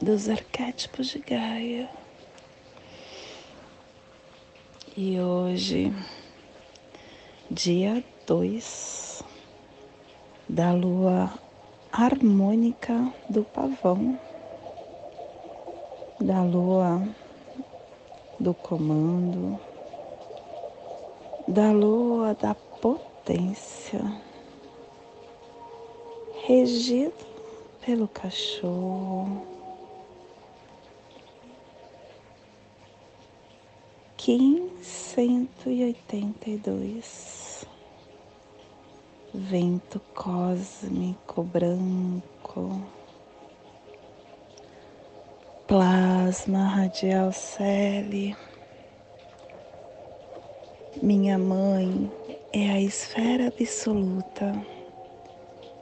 dos arquétipos de Gaia. E hoje, dia 2 da lua harmônica do pavão, da lua do comando, da lua da potência, regido pelo cachorro Kim 182 Vento cósmico branco. Plasma radial Celi Minha mãe é a esfera absoluta.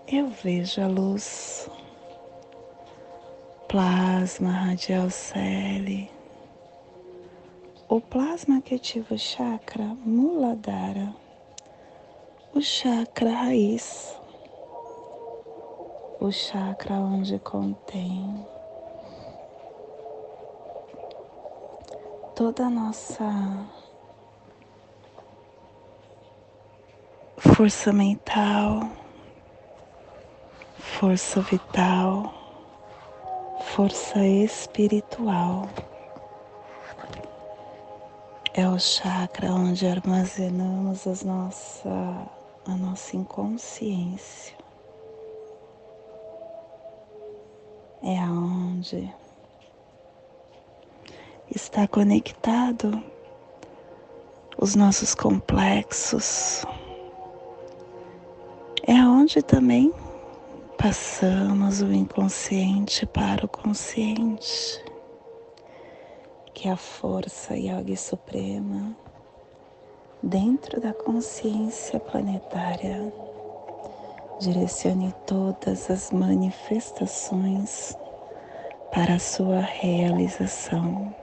Eu vejo a luz. Plasma radial Celi o plasma ativa chakra Muladhara, o chakra raiz, o chakra onde contém toda a nossa força mental, força vital, força espiritual é o chakra onde armazenamos as nossa, a nossa inconsciência. É aonde está conectado os nossos complexos. É onde também passamos o inconsciente para o consciente que a força Yogi Suprema, dentro da consciência planetária, direcione todas as manifestações para a sua realização.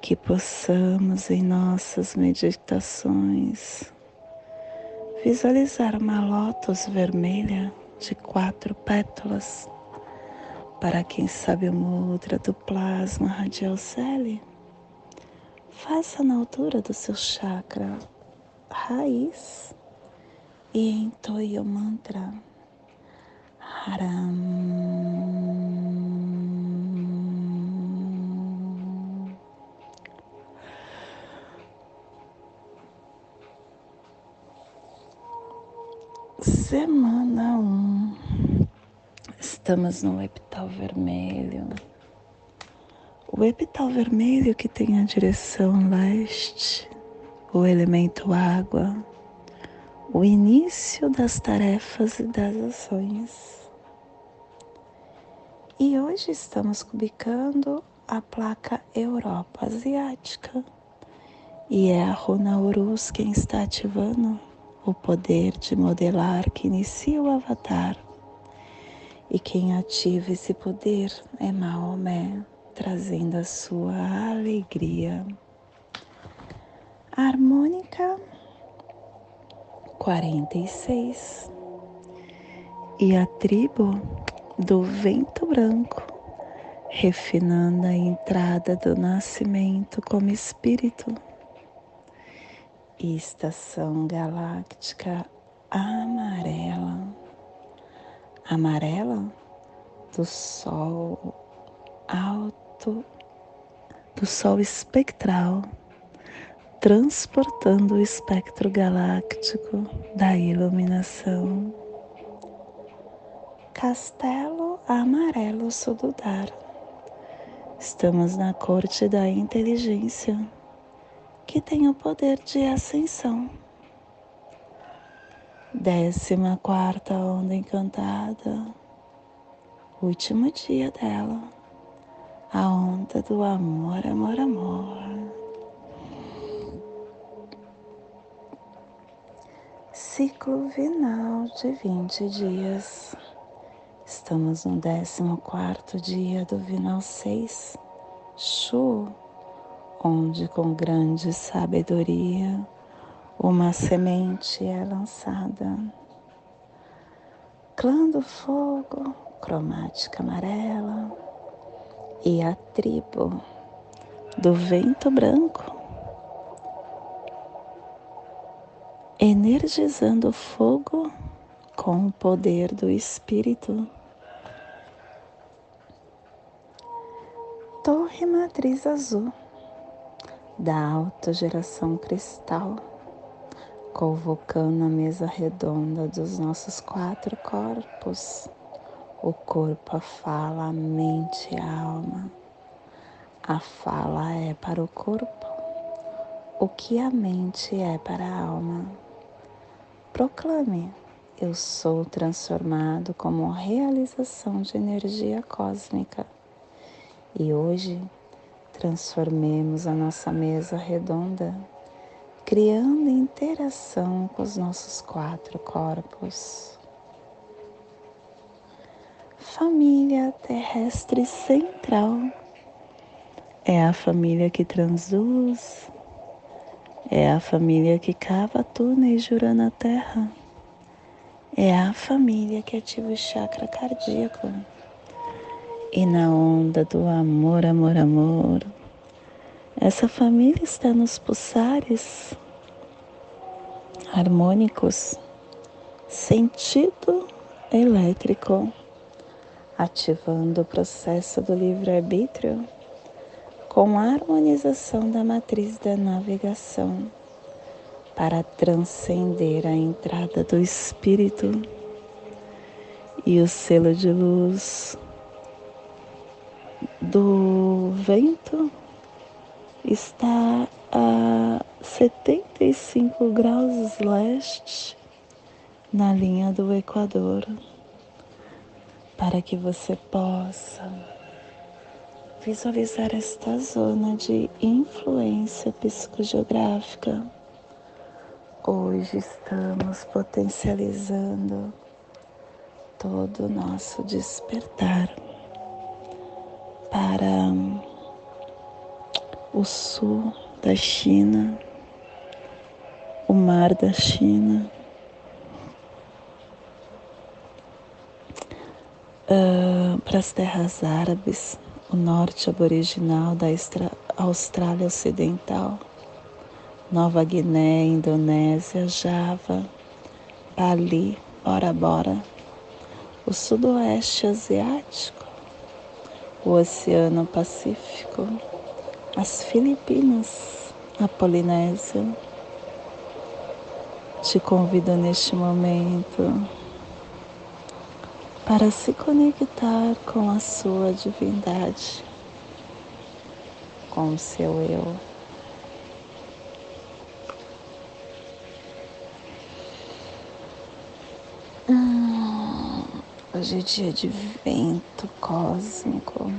Que possamos em nossas meditações visualizar uma lótus vermelha de quatro pétalas para quem sabe o mudra do plasma radial celi, faça na altura do seu chakra raiz e entoie o mantra Haram. Semana 1. Um. Estamos no epital vermelho. O epital vermelho que tem a direção leste, o elemento água, o início das tarefas e das ações. E hoje estamos cubicando a placa Europa Asiática. E é a Runa Urus quem está ativando o poder de modelar que inicia o avatar e quem ativa esse poder é Maomé, trazendo a sua alegria. harmônica 46 e a tribo do vento branco, refinando a entrada do nascimento como espírito. estação galáctica amarela amarela do sol alto, do sol espectral, transportando o espectro galáctico da iluminação. Castelo Amarelo Sududar. Estamos na corte da inteligência, que tem o poder de ascensão Décima quarta onda encantada, último dia dela, a onda do amor, amor, amor. Ciclo vinal de 20 dias. Estamos no 14 dia do Vinal 6, Shu, onde com grande sabedoria uma semente é lançada. Clã do fogo, cromática amarela, e a tribo do vento branco, energizando o fogo com o poder do Espírito. Torre Matriz Azul da autogeração cristal, convocando a mesa redonda dos nossos quatro corpos o corpo, a fala, a mente, a alma. A fala é para o corpo o que a mente é para a alma. Proclame: Eu sou transformado como realização de energia cósmica. E hoje transformemos a nossa mesa redonda, criando interação com os nossos quatro corpos família terrestre central. É a família que transluz, é a família que cava túneis jura na terra, é a família que ativa o chakra cardíaco. E na onda do amor, amor, amor, essa família está nos pulsares harmônicos, sentido elétrico ativando o processo do livre-arbítrio com a harmonização da matriz da navegação para transcender a entrada do Espírito e o selo de luz do vento está a 75 graus leste na linha do Equador para que você possa visualizar esta zona de influência psicogeográfica. Hoje estamos potencializando todo o nosso despertar para o sul da China, o mar da China uh, para as terras árabes, o norte aboriginal da Austrália Ocidental, Nova Guiné, Indonésia, Java, Bali, Bora Bora, o sudoeste asiático, o Oceano Pacífico, as Filipinas, a Polinésia. Te convido neste momento para se conectar com a sua divindade, com o seu eu. Hum, hoje é dia de vento cósmico,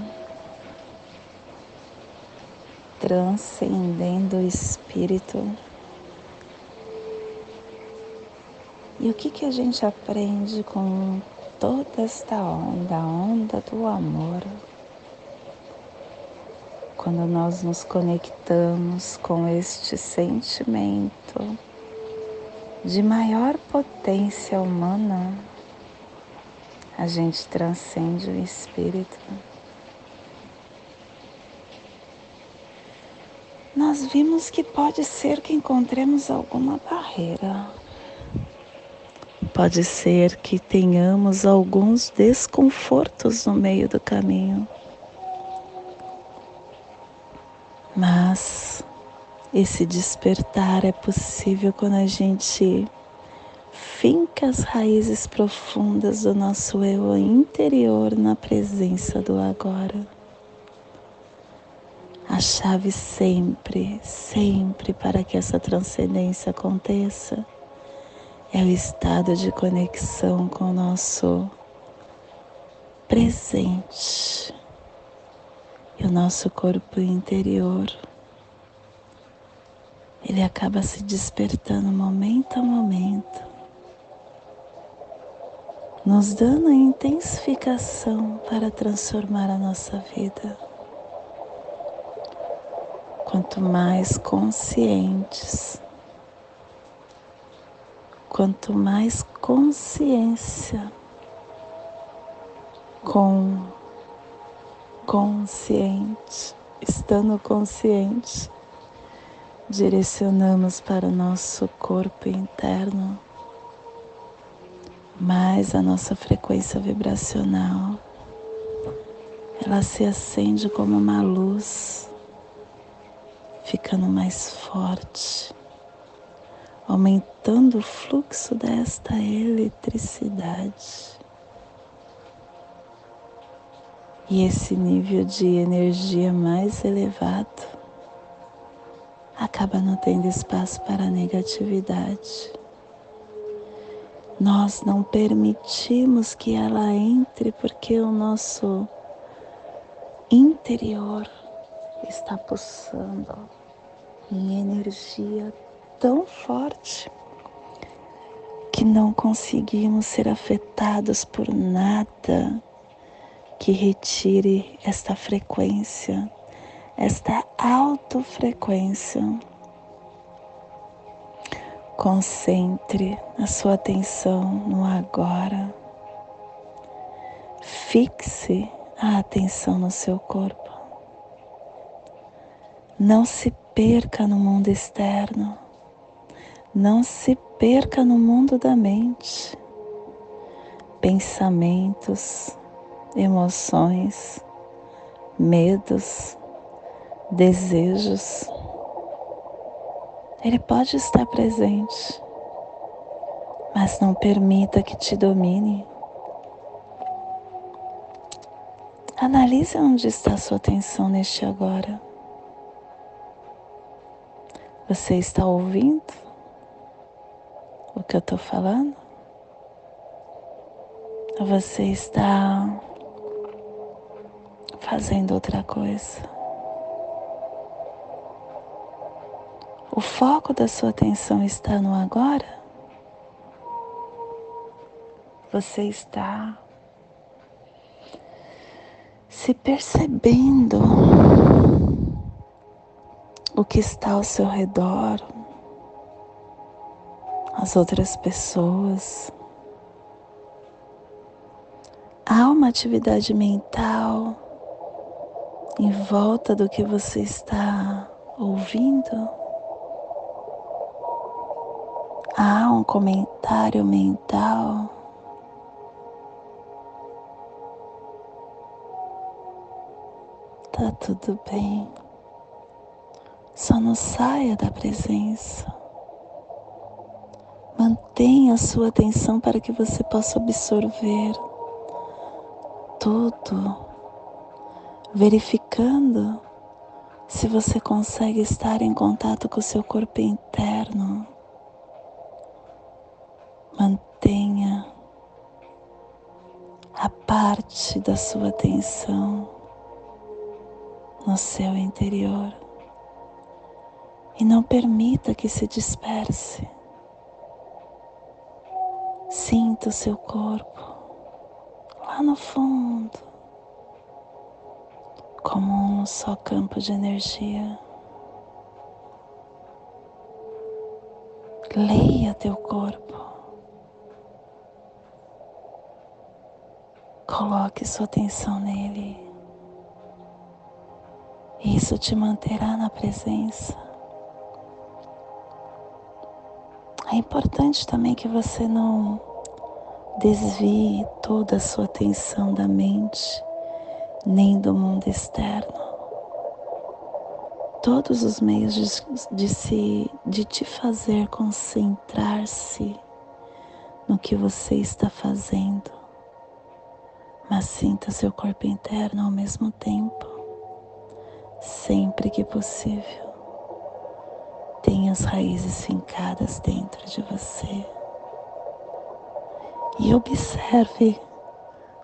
transcendendo o espírito. E o que, que a gente aprende com toda esta onda, a onda do amor, quando nós nos conectamos com este sentimento de maior potência humana, a gente transcende o espírito. Nós vimos que pode ser que encontremos alguma barreira Pode ser que tenhamos alguns desconfortos no meio do caminho, mas esse despertar é possível quando a gente finca as raízes profundas do nosso eu interior na presença do agora. A chave sempre, sempre para que essa transcendência aconteça é o estado de conexão com o nosso presente. E o nosso corpo interior ele acaba se despertando momento a momento, nos dando a intensificação para transformar a nossa vida. Quanto mais conscientes, quanto mais consciência. Com consciente, estando consciente, direcionamos para o nosso corpo interno, mais a nossa frequência vibracional, ela se acende como uma luz, ficando mais forte, aumentando o fluxo desta eletricidade. E esse nível de energia mais elevado acaba não tendo espaço para negatividade. Nós não permitimos que ela entre porque o nosso interior está pulsando em energia tão forte que não conseguimos ser afetados por nada que retire esta frequência, esta autofrequência. Concentre a sua atenção no agora. Fixe a atenção no seu corpo. Não se perca no mundo externo. Não se perca no mundo da mente. Pensamentos, emoções, medos, desejos. Ele pode estar presente, mas não permita que te domine. Analise onde está sua atenção neste agora. Você está ouvindo o que eu estou falando? Você está fazendo outra coisa. O foco da sua atenção está no agora? Você está se percebendo o que está ao seu redor, as outras pessoas. Há uma atividade mental em volta do que você está ouvindo? Há um comentário mental? Tá tudo bem. Só não saia da presença. Mantenha a sua atenção para que você possa absorver tudo verificando se você consegue estar em contato com o seu corpo interno. Mantenha a parte da sua atenção no seu interior e não permita que se disperse. Sinta o seu corpo lá no fundo como um só campo de energia. Leia teu corpo. Coloque sua atenção nele. Isso te manterá na presença. É importante também que você não desvie toda a sua atenção da mente nem do mundo externo. Todos os meios de, de, se, de te fazer concentrar-se no que você está fazendo, mas sinta seu corpo interno ao mesmo tempo, sempre que possível. As raízes fincadas dentro de você e observe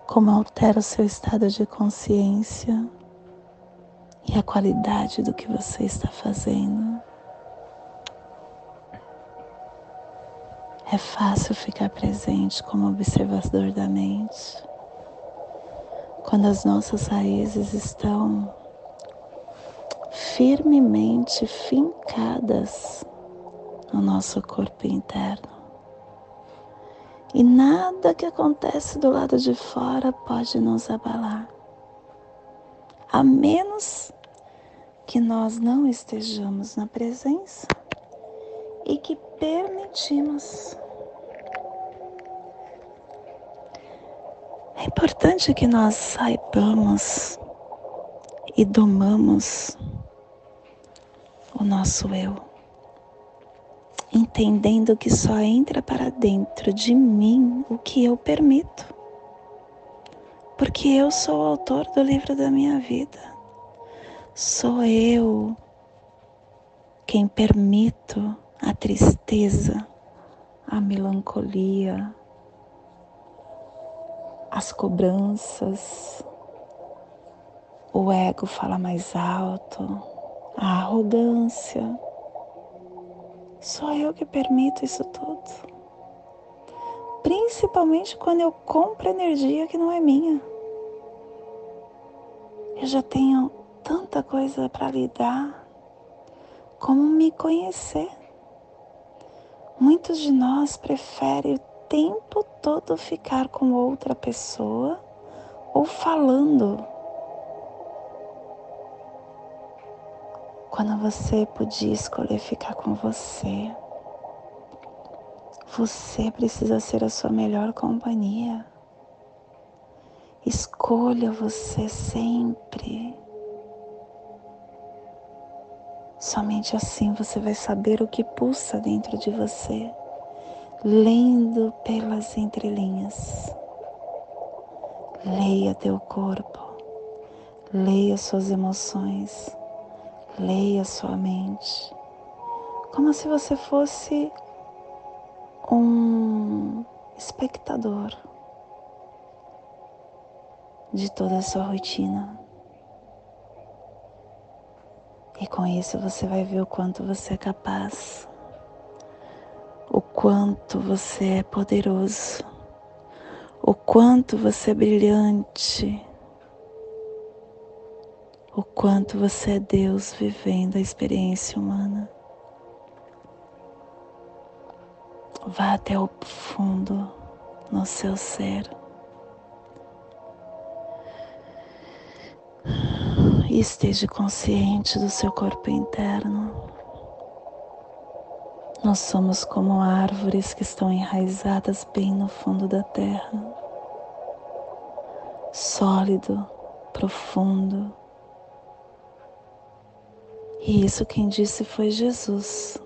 como altera o seu estado de consciência e a qualidade do que você está fazendo. É fácil ficar presente como observador da mente quando as nossas raízes estão firmemente fincadas no nosso corpo interno. E nada que acontece do lado de fora pode nos abalar, a menos que nós não estejamos na presença e que permitimos. É importante que nós saibamos e domamos o nosso eu, entendendo que só entra para dentro de mim o que eu permito, porque eu sou o autor do livro da minha vida, sou eu quem permito a tristeza, a melancolia, as cobranças, o ego fala mais alto, a arrogância. Só eu que permito isso tudo. Principalmente quando eu compro energia que não é minha. Eu já tenho tanta coisa para lidar. Como me conhecer? Muitos de nós preferem o tempo todo ficar com outra pessoa ou falando. Quando você podia escolher ficar com você, você precisa ser a sua melhor companhia. Escolha você sempre. Somente assim você vai saber o que pulsa dentro de você, lendo pelas entrelinhas. Leia teu corpo, leia suas emoções, leia sua mente, como se você fosse um espectador de toda a sua rotina. E com isso você vai ver o quanto você é capaz, o quanto você é poderoso, o quanto você é brilhante, o quanto você é Deus vivendo a experiência humana. Vá até o fundo no seu ser. e esteja consciente do seu corpo interno. Nós somos como árvores que estão enraizadas bem no fundo da terra, sólido, profundo. E isso quem disse foi Jesus.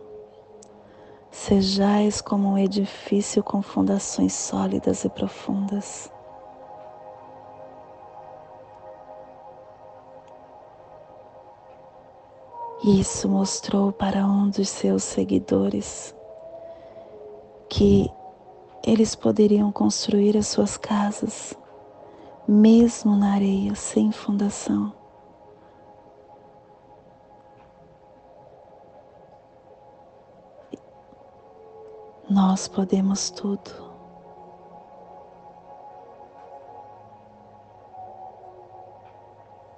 Sejais como um edifício com fundações sólidas e profundas. Isso mostrou para um dos seus seguidores que eles poderiam construir as suas casas, mesmo na areia, sem fundação. Nós podemos tudo.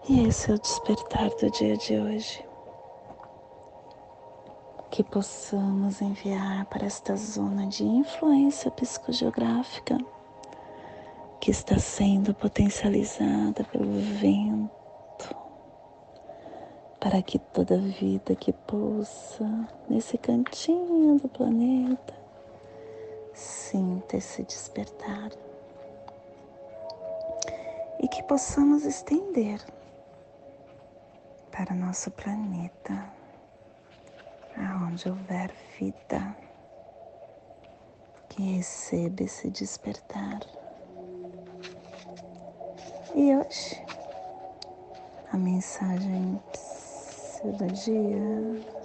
E esse é o despertar do dia de hoje que possamos enviar para esta zona de influência psicogeográfica que está sendo potencializada pelo vento, para que toda vida que pulsa nesse cantinho do planeta sinta esse despertar e que possamos estender para nosso planeta aonde houver vida, que receba esse despertar. E hoje, a mensagem do dia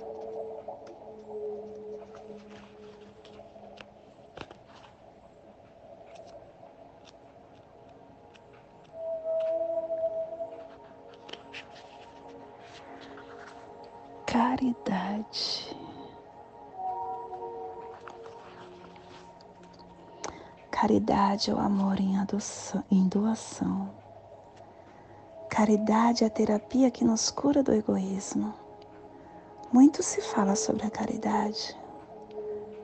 Caridade é o amor em, adoção, em doação. Caridade é a terapia que nos cura do egoísmo. Muito se fala sobre a caridade,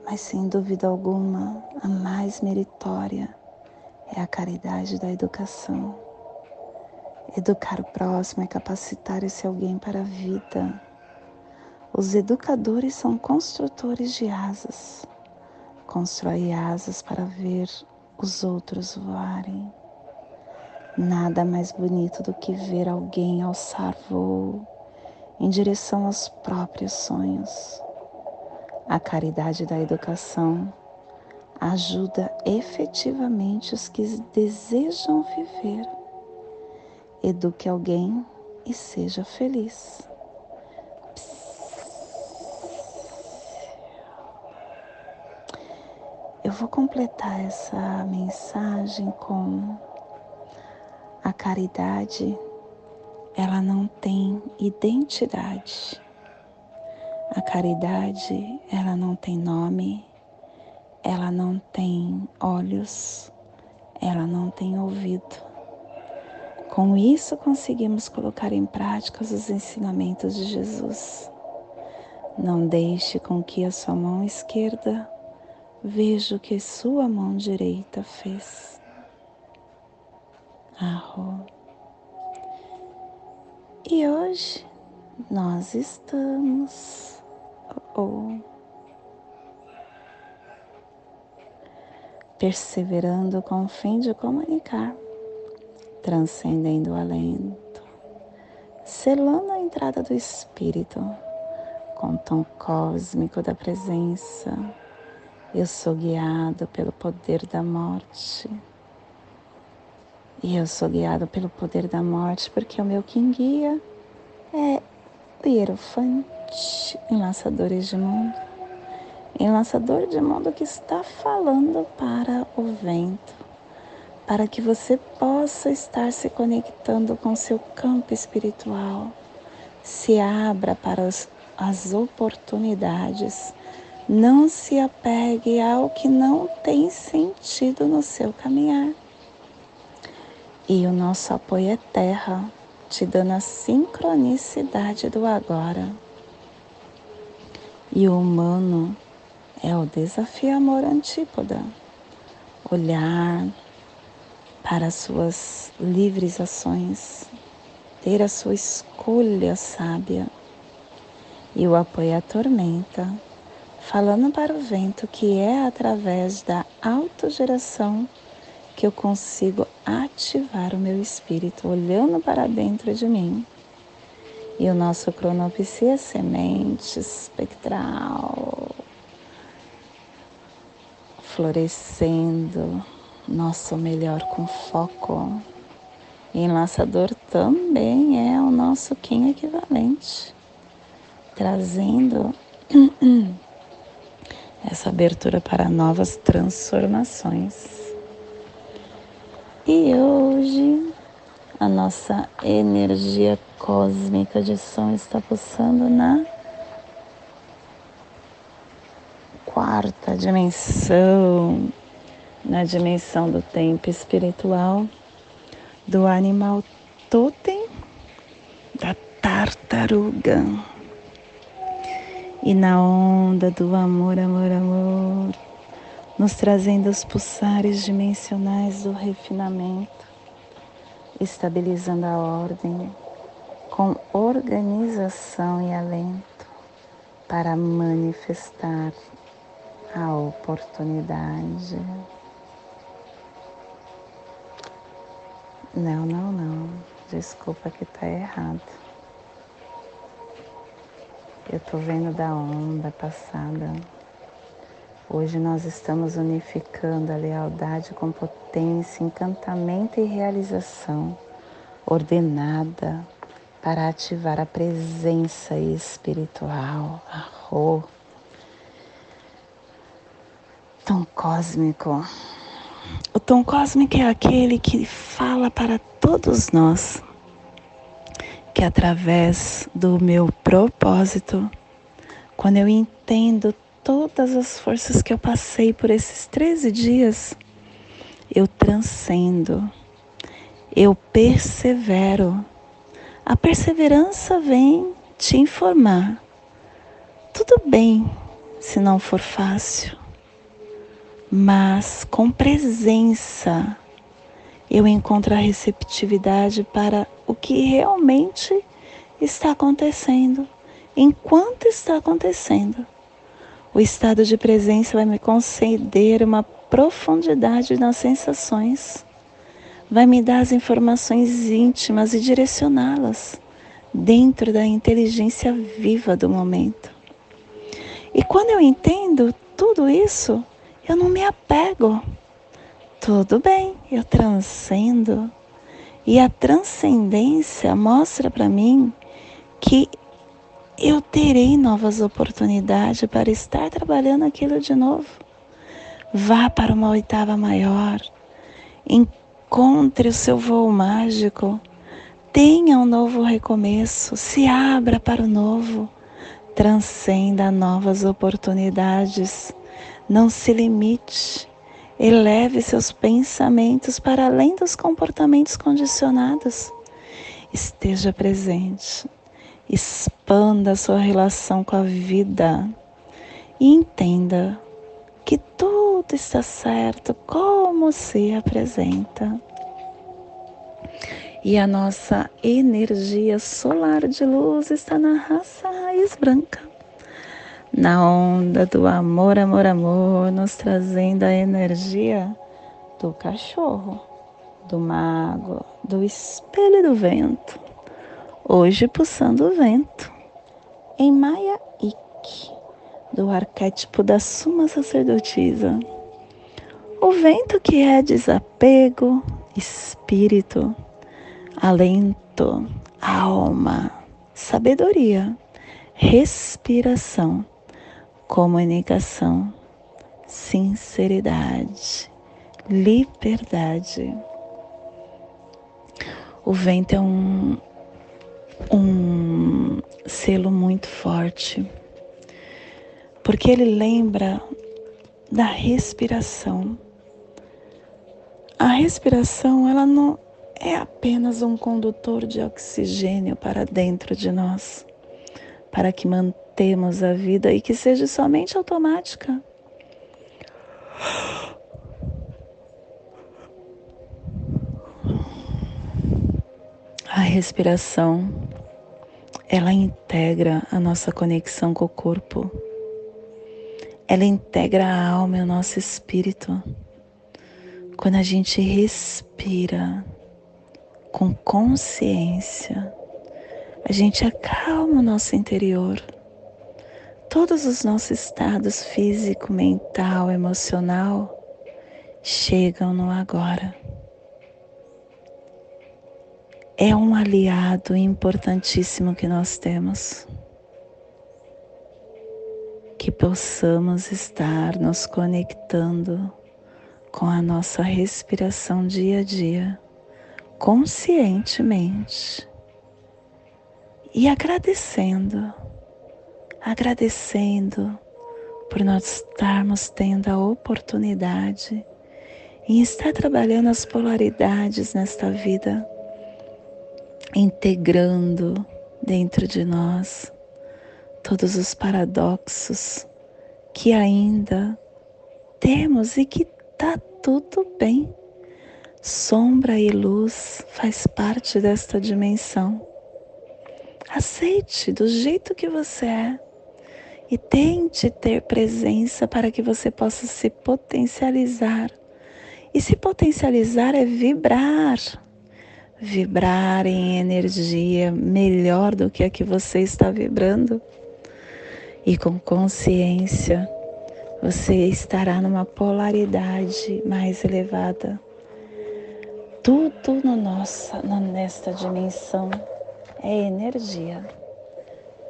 mas sem dúvida alguma a mais meritória é a caridade da educação. Educar o próximo é capacitar esse alguém para a vida. Os educadores são construtores de asas. Constrói asas para ver os outros voarem. Nada mais bonito do que ver alguém alçar voo em direção aos próprios sonhos. A caridade da educação ajuda efetivamente os que desejam viver. Eduque alguém e seja feliz. Eu vou completar essa mensagem com a caridade, ela não tem identidade. A caridade, ela não tem nome, ela não tem olhos, ela não tem ouvido. Com isso, conseguimos colocar em prática os ensinamentos de Jesus. Não deixe com que a sua mão esquerda veja o que sua mão direita fez. Arro. E hoje nós estamos perseverando com o fim de comunicar, transcendendo o alento, selando a entrada do Espírito com o tom cósmico da presença. Eu sou guiado pelo poder da morte. E eu sou guiado pelo poder da morte porque o meu quem guia é o Hierofante, enlaçadores de mundo enlaçador de mundo que está falando para o vento, para que você possa estar se conectando com seu campo espiritual. Se abra para as, as oportunidades. Não se apegue ao que não tem sentido no seu caminhar. E o nosso apoio é terra, te dando a sincronicidade do agora. E o humano é o desafio amor antípoda. Olhar para as suas livres ações, ter a sua escolha sábia. E o apoio à tormenta, falando para o vento que é através da autogeração que eu consigo ativar o meu espírito, olhando para dentro de mim. E o nosso cronopsi é semente espectral, florescendo, nosso melhor com foco. E enlaçador também é o nosso Kim equivalente, trazendo essa abertura para novas transformações. E hoje a nossa energia cósmica de som está pulsando na quarta dimensão, na dimensão do tempo espiritual, do animal totem, da tartaruga. E na onda do amor, amor, amor, nos trazendo os pulsares dimensionais do refinamento, estabilizando a ordem com organização e alento para manifestar a oportunidade. Não, não, não. Desculpa que tá errado. Eu tô vendo da onda passada. Hoje nós estamos unificando a lealdade com potência, encantamento e realização ordenada para ativar a presença espiritual, a Rô tom cósmico. O tom cósmico é aquele que fala para todos nós que através do meu propósito, quando eu entendo todas as forças que eu passei por esses 13 dias, eu transcendo, eu persevero. A perseverança vem te informar. Tudo bem se não for fácil, mas com presença eu encontro a receptividade para o que realmente está acontecendo, enquanto está acontecendo. O estado de presença vai me conceder uma profundidade nas sensações, vai me dar as informações íntimas e direcioná-las dentro da inteligência viva do momento. E quando eu entendo tudo isso, eu não me apego tudo bem, eu transcendo. E a transcendência mostra para mim que eu terei novas oportunidades para estar trabalhando aquilo de novo. Vá para uma oitava maior, encontre o seu voo mágico, tenha um novo recomeço, se abra para o novo, transcenda novas oportunidades, não se limite Eleve seus pensamentos para além dos comportamentos condicionados. Esteja presente. Expanda sua relação com a vida e entenda que tudo está certo como se apresenta. E a nossa energia solar de luz está na raça raiz branca na onda do amor, amor, amor, nos trazendo a energia do cachorro, do mago, do espelho do vento. Hoje pulsando o vento em Maya Ik, do arquétipo da Suma Sacerdotisa. O vento que é desapego, espírito, alento, alma, sabedoria, respiração comunicação, sinceridade, liberdade. O vento é um, um selo muito forte, porque ele lembra da respiração. A respiração, ela não é apenas um condutor de oxigênio para dentro de nós, para que mantenha temos a vida e que seja somente automática. A respiração, ela integra a nossa conexão com o corpo. Ela integra a alma e o nosso espírito. Quando a gente respira com consciência, a gente acalma o nosso interior todos os nossos estados físico, mental, emocional chegam no agora. É um aliado importantíssimo que nós temos. Que possamos estar nos conectando com a nossa respiração dia a dia, conscientemente, e agradecendo agradecendo por nós estarmos tendo a oportunidade em estar trabalhando as polaridades nesta vida, integrando dentro de nós todos os paradoxos que ainda temos e que tá tudo bem. Sombra e luz faz parte desta dimensão. Aceite do jeito que você é e tente ter presença para que você possa se potencializar. E se potencializar é vibrar. Vibrar em energia melhor do que a que você está vibrando. E com consciência, você estará numa polaridade mais elevada. Tudo no nossa, nesta dimensão é energia.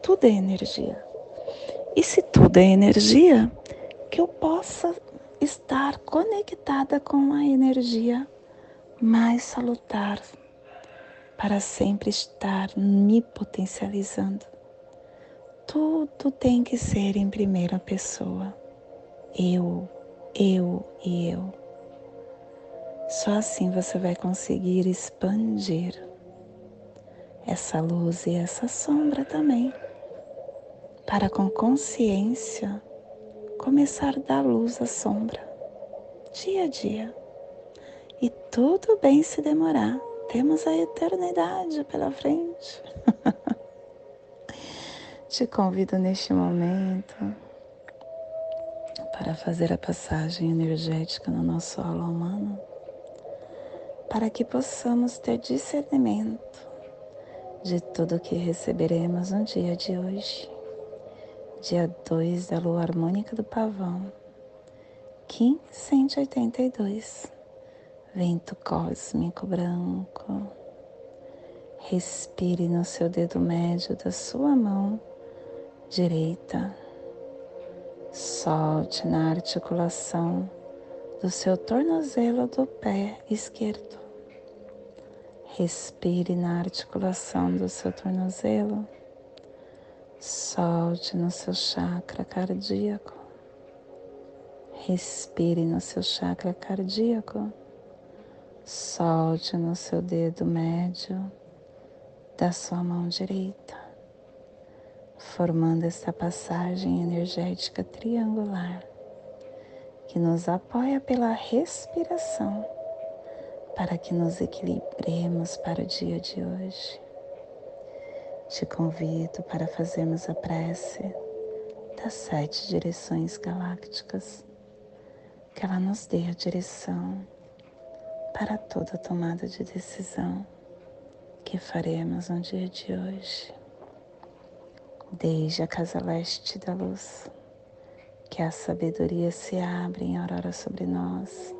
Tudo é energia. E se tudo é energia, que eu possa estar conectada com a energia mais salutar, para sempre estar me potencializando. Tudo tem que ser em primeira pessoa. Eu, eu e eu. Só assim você vai conseguir expandir essa luz e essa sombra também, para com consciência começar a dar luz à sombra, dia a dia. E tudo bem se demorar, temos a eternidade pela frente. Te convido neste momento para fazer a passagem energética no nosso aula humano, para que possamos ter discernimento de tudo que receberemos no dia de hoje, dia 2 da lua harmônica do pavão, Kim 182 vento cósmico branco. Respire no seu dedo médio da sua mão direita. Solte na articulação do seu tornozelo do pé esquerdo. Respire na articulação do seu tornozelo. Solte no seu chakra cardíaco. Respire no seu chakra cardíaco solte no seu dedo médio da sua mão direita, formando esta passagem energética triangular que nos apoia pela respiração para que nos equilibremos para o dia de hoje. Te convido para fazermos a prece das sete direções galácticas, que ela nos dê a direção para toda tomada de decisão que faremos no dia de hoje. Desde a casa leste da luz, que a sabedoria se abre em aurora sobre nós,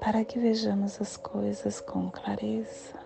para que vejamos as coisas com clareza.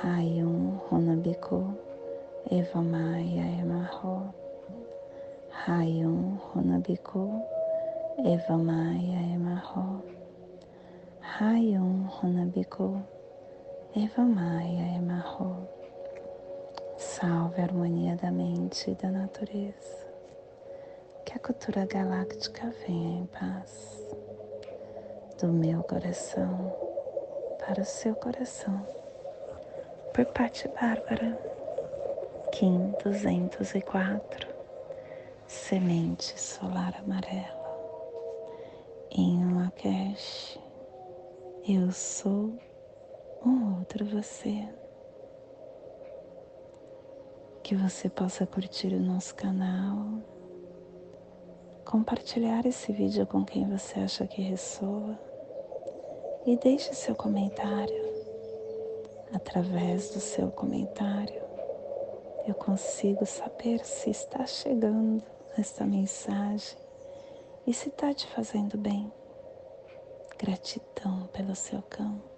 Rayum Runabiku, Eva Maia Emarro, Rayum Runabiku, Eva Maia Emarro, Rayum Runabiku, Eva Maia Emarro. Salve a harmonia da mente e da natureza. Que a cultura galáctica venha em paz. Do meu coração para o seu coração. Por Patti Bárbara, Kim 204, Semente Solar Amarela. Em Lakesh, eu sou um outro você. Que você possa curtir o nosso canal, compartilhar esse vídeo com quem você acha que ressoa e deixe seu comentário. Através do seu comentário, eu consigo saber se está chegando esta mensagem e se está te fazendo bem. Gratidão pelo seu campo.